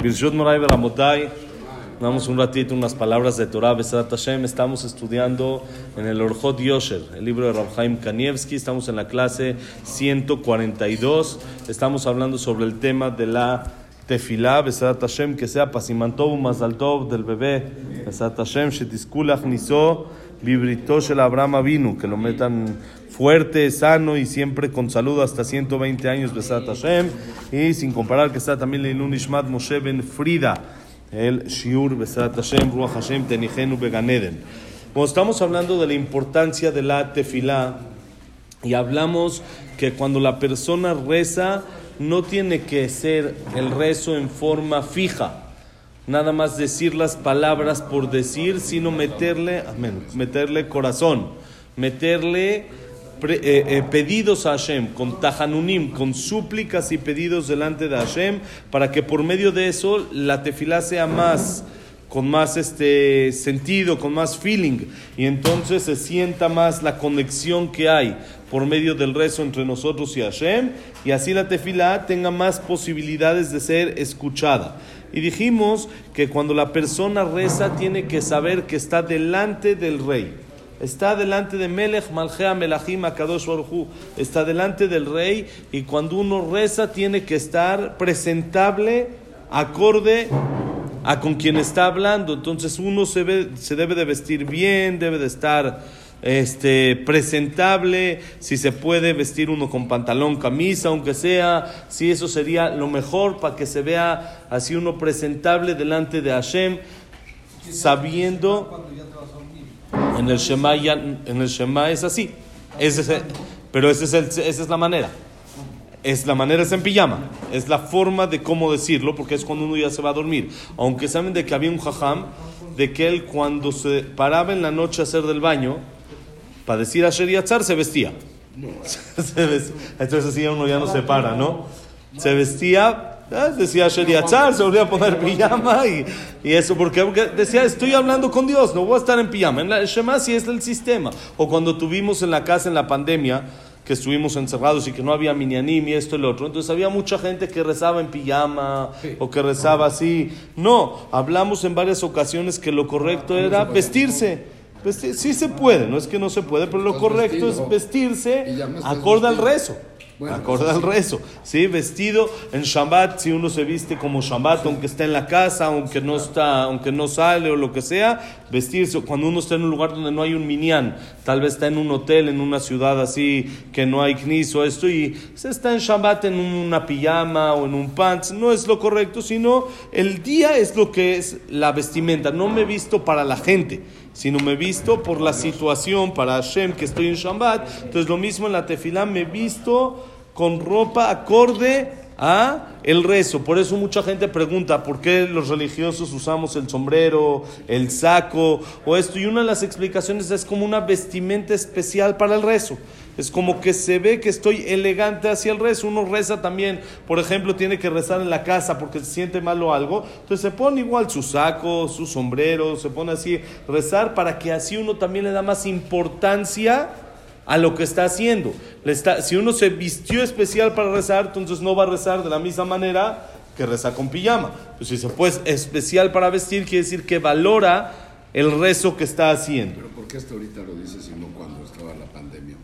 Birshut Moray Beramotay. Damos un ratito unas palabras de Torah Besrat Hashem. Estamos estudiando en el Orjot Yosher, el libro de Rabhaim Kanievski. Estamos en la clase 142. Estamos hablando sobre el tema de la tefilá Besrat Hashem, que sea Pasimantov Mazaltov del bebé Besrat Hashem, Shetiskulach Niso, Vibrito Shel Abraham Avinu, que lo metan fuerte, sano y siempre con salud hasta 120 años Besrat Hashem. Y sin comparar que está también Leilun Ishmat Moshe Ben Frida el Shiur Besat Hashem, Ruach Hashem, Tenigenu Beganeden. Como estamos hablando de la importancia de la tefilá y hablamos que cuando la persona reza no tiene que ser el rezo en forma fija, nada más decir las palabras por decir, sino meterle, meterle corazón, meterle eh, eh, pedidos a Hashem, con tajanunim, con súplicas y pedidos delante de Hashem, para que por medio de eso la tefilá sea más con más este sentido, con más feeling, y entonces se sienta más la conexión que hay por medio del rezo entre nosotros y Hashem, y así la tefilá tenga más posibilidades de ser escuchada. Y dijimos que cuando la persona reza tiene que saber que está delante del rey está delante de Melech Malchea Melachim Akadosh Baruchu, está delante del rey y cuando uno reza tiene que estar presentable, acorde a con quien está hablando. Entonces uno se, ve, se debe de vestir bien, debe de estar este, presentable, si se puede vestir uno con pantalón, camisa, aunque sea, si eso sería lo mejor para que se vea así uno presentable delante de Hashem, sabiendo en el Shema, ya, en el Shema es así. Ese pero ese es el, esa es la manera. Es la manera es en pijama. Es la forma de cómo decirlo, porque es cuando uno ya se va a dormir. Aunque saben de que había un jajam, de que él cuando se paraba en la noche a hacer del baño, para decir a Sheriatzar se vestía. Entonces así uno ya no se para, ¿no? Se vestía Decía Sheriachar, se volvía a poner pijama y, y eso, porque, decía, estoy hablando con Dios, no voy a estar en pijama. En la Shema sí es el sistema. O cuando tuvimos en la casa en la pandemia, que estuvimos encerrados y que no había minyanim y esto y lo otro. Entonces había mucha gente que rezaba en pijama o que rezaba así. No, hablamos en varias ocasiones que lo correcto era vestirse. Vestir, sí se puede, no es que no se puede, pero lo correcto es vestirse acorde al rezo. Bueno, acorde al rezo, ¿sí? Vestido en Shabbat, si uno se viste como Shabbat, aunque está en la casa, aunque no está, aunque no sale o lo que sea, vestirse. Cuando uno está en un lugar donde no hay un minyan, tal vez está en un hotel, en una ciudad así, que no hay knis o esto, y se está en Shabbat en una pijama o en un pants, no es lo correcto, sino el día es lo que es la vestimenta. No me visto para la gente sino me visto por la situación para Hashem que estoy en Shabbat. Entonces lo mismo en la tefilá me visto con ropa acorde a el rezo. Por eso mucha gente pregunta por qué los religiosos usamos el sombrero, el saco o esto. Y una de las explicaciones es como una vestimenta especial para el rezo. Es como que se ve que estoy elegante hacia el rezo. Uno reza también, por ejemplo, tiene que rezar en la casa porque se siente mal o algo. Entonces se pone igual su saco, su sombrero, se pone así, rezar para que así uno también le da más importancia a lo que está haciendo. Le está, si uno se vistió especial para rezar, entonces no va a rezar de la misma manera que reza con pijama. Pues si se puede especial para vestir, quiere decir que valora el rezo que está haciendo. Pero ¿por qué hasta ahorita lo dices y cuando estaba la pandemia?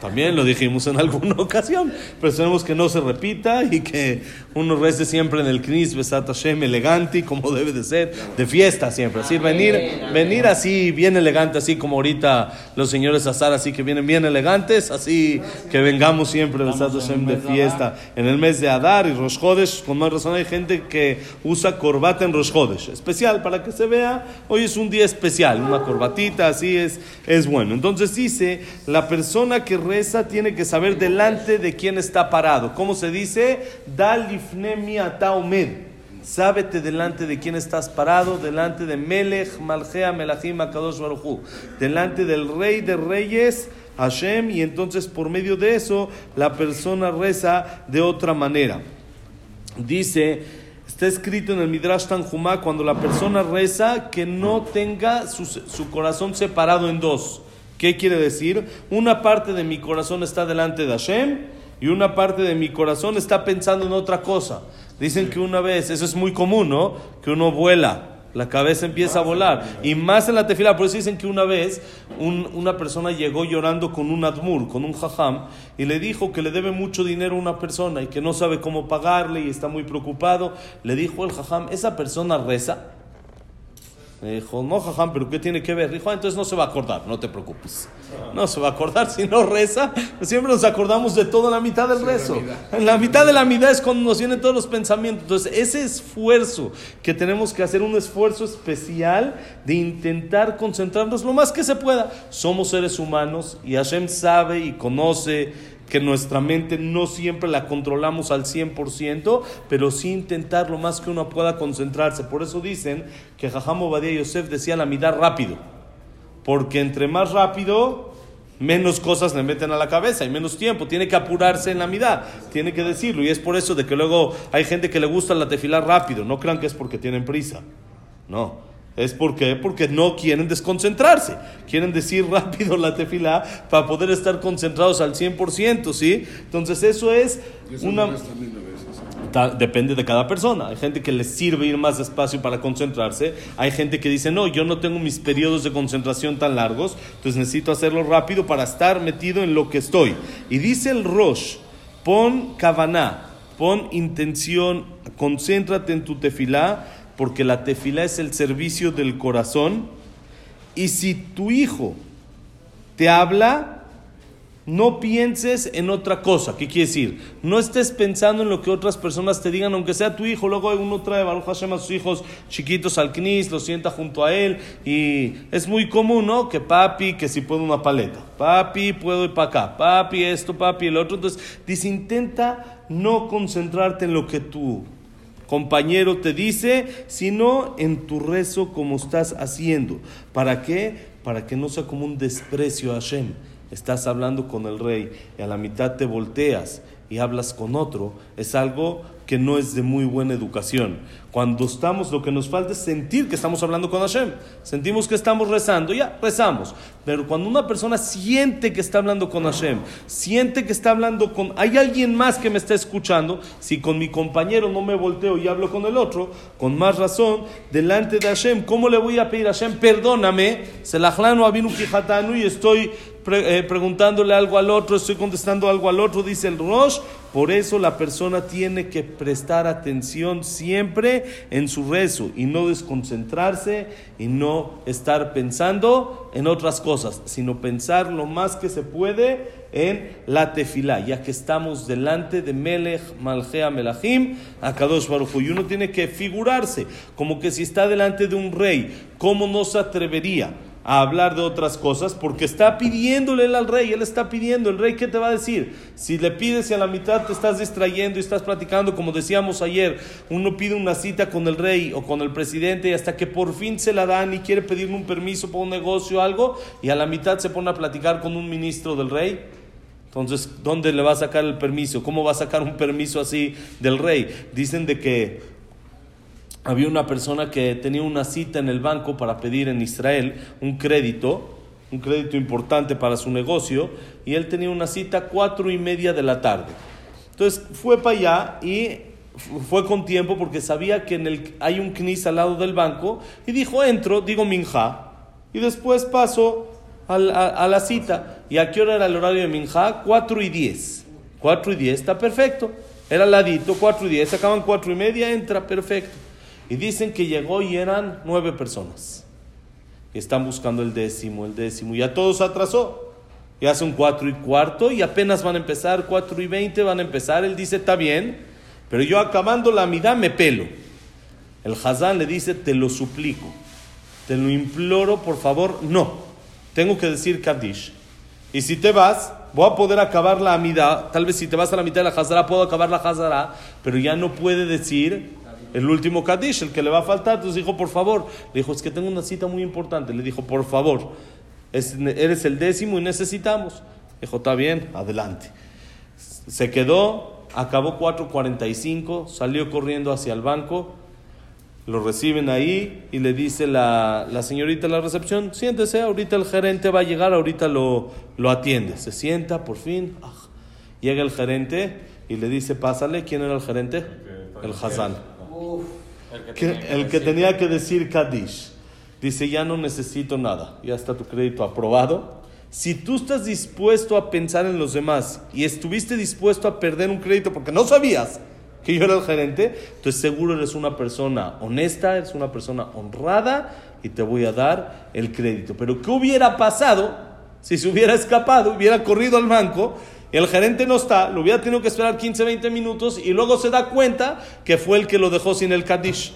También lo dijimos en alguna ocasión, pero tenemos que no se repita y que uno rece siempre en el Knis Besat Hashem elegante como debe de ser, de fiesta siempre. Así, venir, venir así bien elegante, así como ahorita los señores Azar, así que vienen bien elegantes, así que vengamos siempre Besat Hashem de fiesta en el mes de Adar y Rosh Hodesh. Con más razón hay gente que usa corbata en Rosh Hodesh, especial para que se vea, hoy es un día especial, una corbatita así es, es bueno. Entonces dice, la persona que reza tiene que saber delante de quién está parado. ¿Cómo se dice? Dalifnemi ataomed. Sábete delante de quién estás parado, delante de Melech, Malchea, Melachim, Akadosh Baruchu, delante del Rey de Reyes, Hashem, y entonces por medio de eso la persona reza de otra manera. Dice, está escrito en el Midrash Tanjumá, cuando la persona reza, que no tenga su corazón separado en dos. ¿Qué quiere decir? Una parte de mi corazón está delante de Hashem y una parte de mi corazón está pensando en otra cosa. Dicen que una vez, eso es muy común, ¿no? Que uno vuela, la cabeza empieza a volar. Y más en la tefila, por eso dicen que una vez una persona llegó llorando con un admur, con un jajam, y le dijo que le debe mucho dinero a una persona y que no sabe cómo pagarle y está muy preocupado. Le dijo el jajam, ¿esa persona reza? Me dijo, no, jajam, pero ¿qué tiene que ver? Dijo, ah, entonces no se va a acordar, no te preocupes. No se va a acordar si no reza. Siempre nos acordamos de todo en la mitad del rezo. En la mitad de la mitad es cuando nos vienen todos los pensamientos. Entonces, ese esfuerzo que tenemos que hacer, un esfuerzo especial de intentar concentrarnos lo más que se pueda. Somos seres humanos y Hashem sabe y conoce que nuestra mente no siempre la controlamos al 100%, pero sí intentar lo más que uno pueda concentrarse. Por eso dicen que Jajam Obadiah Yosef decía la mitad rápido, porque entre más rápido, menos cosas le meten a la cabeza y menos tiempo. Tiene que apurarse en la mitad, tiene que decirlo. Y es por eso de que luego hay gente que le gusta la tefilar rápido. No crean que es porque tienen prisa. No. ¿Es por qué? Porque no quieren desconcentrarse. Quieren decir rápido la tefilá para poder estar concentrados al 100%, ¿sí? Entonces eso es una... Depende de cada persona. Hay gente que les sirve ir más despacio para concentrarse. Hay gente que dice, no, yo no tengo mis periodos de concentración tan largos, entonces necesito hacerlo rápido para estar metido en lo que estoy. Y dice el Rosh, pon kavaná, pon intención, concéntrate en tu tefilá porque la tefila es el servicio del corazón. Y si tu hijo te habla, no pienses en otra cosa. ¿Qué quiere decir? No estés pensando en lo que otras personas te digan, aunque sea tu hijo. Luego uno trae Baruch Hashem a sus hijos chiquitos al knis, lo sienta junto a él. Y es muy común, ¿no? Que papi, que si puedo una paleta. Papi, puedo ir para acá. Papi, esto, papi, el otro. Entonces, dice, intenta no concentrarte en lo que tú compañero te dice, sino en tu rezo como estás haciendo. ¿Para qué? Para que no sea como un desprecio a Hashem. Estás hablando con el rey y a la mitad te volteas y hablas con otro. Es algo que no es de muy buena educación. Cuando estamos, lo que nos falta es sentir que estamos hablando con Hashem. Sentimos que estamos rezando, ya, rezamos. Pero cuando una persona siente que está hablando con Hashem, siente que está hablando con... Hay alguien más que me está escuchando, si con mi compañero no me volteo y hablo con el otro, con más razón, delante de Hashem, ¿cómo le voy a pedir a Hashem? Perdóname, se la avinu y estoy eh, preguntándole algo al otro, estoy contestando algo al otro, dice el Rosh. Por eso la persona tiene que prestar atención siempre en su rezo y no desconcentrarse y no estar pensando en otras cosas, sino pensar lo más que se puede en la tefilá, ya que estamos delante de Melech, Malgea, Melachim, Akadosh Baruch Y uno tiene que figurarse como que si está delante de un rey, ¿cómo no se atrevería? A hablar de otras cosas porque está pidiéndole él al rey, él está pidiendo, el rey ¿qué te va a decir? Si le pides y a la mitad te estás distrayendo y estás platicando, como decíamos ayer, uno pide una cita con el rey o con el presidente y hasta que por fin se la dan y quiere pedirle un permiso para un negocio o algo y a la mitad se pone a platicar con un ministro del rey. Entonces, ¿dónde le va a sacar el permiso? ¿Cómo va a sacar un permiso así del rey? Dicen de que había una persona que tenía una cita en el banco para pedir en Israel un crédito, un crédito importante para su negocio, y él tenía una cita cuatro y media de la tarde. Entonces fue para allá y fue con tiempo porque sabía que en el, hay un knis al lado del banco y dijo, entro, digo minja, y después paso a, a, la cita. ¿Y a qué hora era el horario de minja? Cuatro y diez. Cuatro y diez, está perfecto. Era al ladito, cuatro y diez, acaban cuatro y media, entra perfecto. Y dicen que llegó y eran nueve personas. Y están buscando el décimo, el décimo. Y a todos atrasó. Ya son cuatro y cuarto y apenas van a empezar, cuatro y veinte van a empezar. Él dice, está bien, pero yo acabando la mitad me pelo. El Hazán le dice, te lo suplico, te lo imploro, por favor, no. Tengo que decir Kaddish. Y si te vas, voy a poder acabar la mitad. Tal vez si te vas a la mitad de la Hazara, puedo acabar la Hazara, pero ya no puede decir el último Kadish, el que le va a faltar. Entonces dijo, por favor, le dijo, es que tengo una cita muy importante. Le dijo, por favor, eres el décimo y necesitamos. Dijo, está bien, adelante. Se quedó, acabó 4.45, salió corriendo hacia el banco, lo reciben ahí y le dice la, la, señorita de la recepción, siéntese, ahorita el gerente va a llegar, ahorita lo, lo atiende. Se sienta, por fin, ah, llega el gerente y le dice, pásale, ¿quién era el gerente? el Hazán. Que- el que tenía que decir Kadish. Dice, ya no necesito nada, ya está tu crédito aprobado. Si tú estás dispuesto a pensar en los demás y estuviste dispuesto a perder un crédito porque no sabías que yo era el gerente, entonces seguro eres una persona honesta, eres una persona honrada y te voy a dar el crédito. Pero ¿qué hubiera pasado si se hubiera escapado, hubiera corrido al banco? El gerente no está, lo hubiera tenido que esperar 15, 20 minutos y luego se da cuenta que fue el que lo dejó sin el Kadish.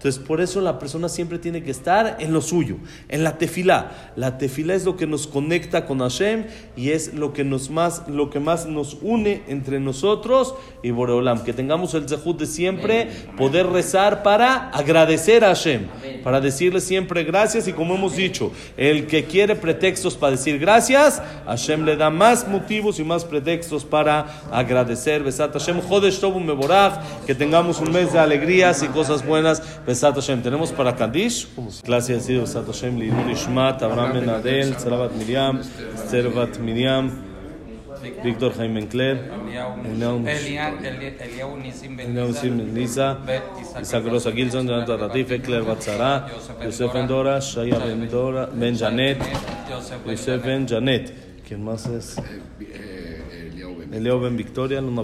Entonces, por eso la persona siempre tiene que estar en lo suyo, en la tefilá. La tefilá es lo que nos conecta con Hashem y es lo que, nos más, lo que más nos une entre nosotros y Boreolam. Que tengamos el zehut de siempre poder rezar para agradecer a Hashem, para decirle siempre gracias y como hemos dicho, el que quiere pretextos para decir gracias, Hashem le da más motivos y más pretextos para agradecer. Besat Hashem, Jodesh Tov Meborach, que tengamos un mes de alegrías y cosas buenas. Besat Hashem, tenemos para Kadish, clase ha sido Besat Hashem, Lidur Ishmat, Abraham Ben Adel, Sarabat Miriam, Servat Miriam, Víctor Jaime Encler, Eliau Eliau Nisim Ben Eliau Sim Ben Lisa, Isaac Rosa Gilson, Jonathan Ratif, Eckler Batzara, Yosef Ben Shaya Ben Dora, Ben Janet, Yosef Ben Janet. ¿Quién más es? Eh, eh, Eliao Ben- Eliao Ben Victoria, Luna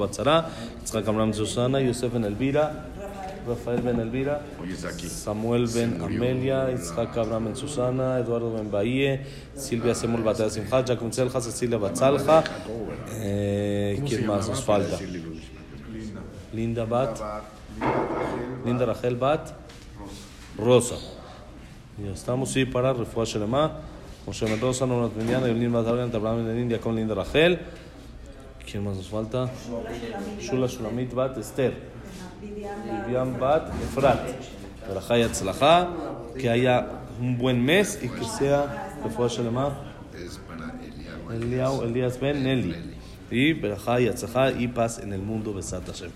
Rafael Ben Elvira. Samuel Ben Amelia, Yitzhak Abraham Ben Susana, Eduardo Ben Bahie, Silvia Semul Batea Simcha, Jacob Selja, Cecilia Batzalja. Eh, ¿Quién más nos falta? Linda Bat, Linda Rachel Bat, Rosa. Ya estamos, sí, para Refuah Shelema, Moshe Ben Rosa, Nonat Minyan, Evelyn Bat Argan, Abraham Ben India con Linda Rachel. ¿Quién más nos falta? Shula Shulamit Bat Esther. Vivian Bat Efrat. Berajá y Atzlajá, que haya un buen mes y que sea Shelema. Es para. Eliao, Elías Ben Nelly. Y y Atzlajá y paz en el mundo. Besat Hashem.